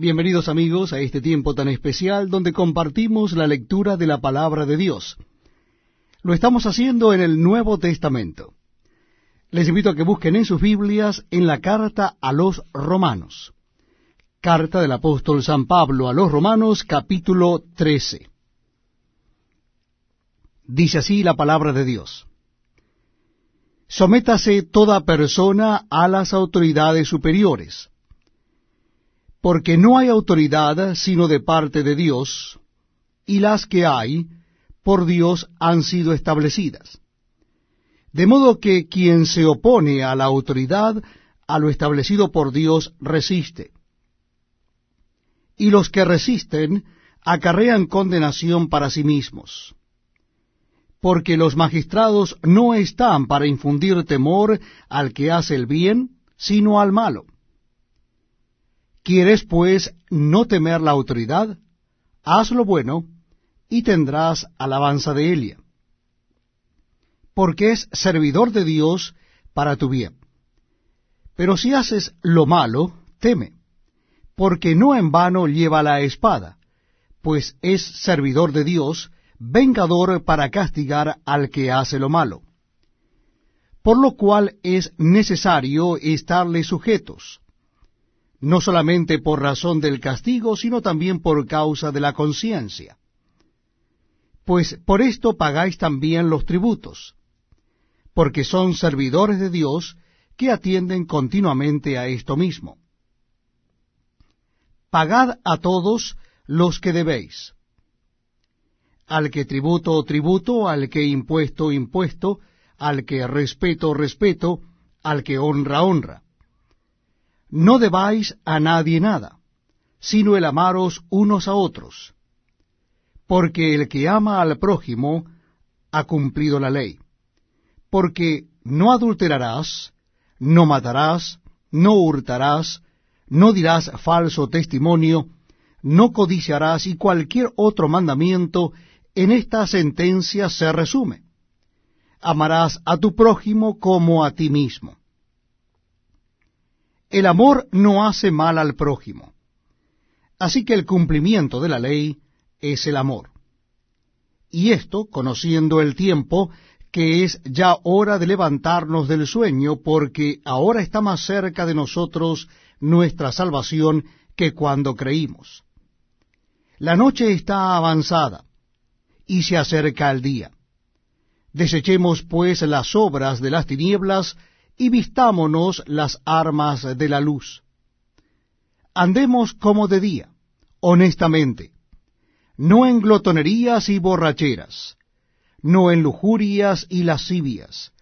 Bienvenidos amigos a este tiempo tan especial donde compartimos la lectura de la palabra de Dios. Lo estamos haciendo en el Nuevo Testamento. Les invito a que busquen en sus Biblias en la carta a los romanos. Carta del apóstol San Pablo a los romanos capítulo 13. Dice así la palabra de Dios. Sométase toda persona a las autoridades superiores, porque no hay autoridad sino de parte de Dios, y las que hay por Dios han sido establecidas. De modo que quien se opone a la autoridad, a lo establecido por Dios, resiste. Y los que resisten acarrean condenación para sí mismos porque los magistrados no están para infundir temor al que hace el bien, sino al malo. ¿Quieres, pues, no temer la autoridad? Haz lo bueno, y tendrás alabanza de Elia. Porque es servidor de Dios para tu bien. Pero si haces lo malo, teme, porque no en vano lleva la espada, pues es servidor de Dios, vengador para castigar al que hace lo malo. Por lo cual es necesario estarle sujetos, no solamente por razón del castigo, sino también por causa de la conciencia. Pues por esto pagáis también los tributos, porque son servidores de Dios que atienden continuamente a esto mismo. Pagad a todos los que debéis al que tributo, tributo, al que impuesto, impuesto, al que respeto, respeto, al que honra, honra. No debáis a nadie nada, sino el amaros unos a otros, porque el que ama al prójimo ha cumplido la ley. Porque no adulterarás, no matarás, no hurtarás, no dirás falso testimonio, no codiciarás y cualquier otro mandamiento en esta sentencia se resume. Amarás a tu prójimo como a ti mismo. El amor no hace mal al prójimo. Así que el cumplimiento de la ley es el amor. Y esto, conociendo el tiempo, que es ya hora de levantarnos del sueño, porque ahora está más cerca de nosotros nuestra salvación que cuando creímos. La noche está avanzada, y se acerca el día. Desechemos pues las obras de las tinieblas y vistámonos las armas de la luz. Andemos como de día, honestamente, no en glotonerías y borracheras, no en lujurias y lascivias,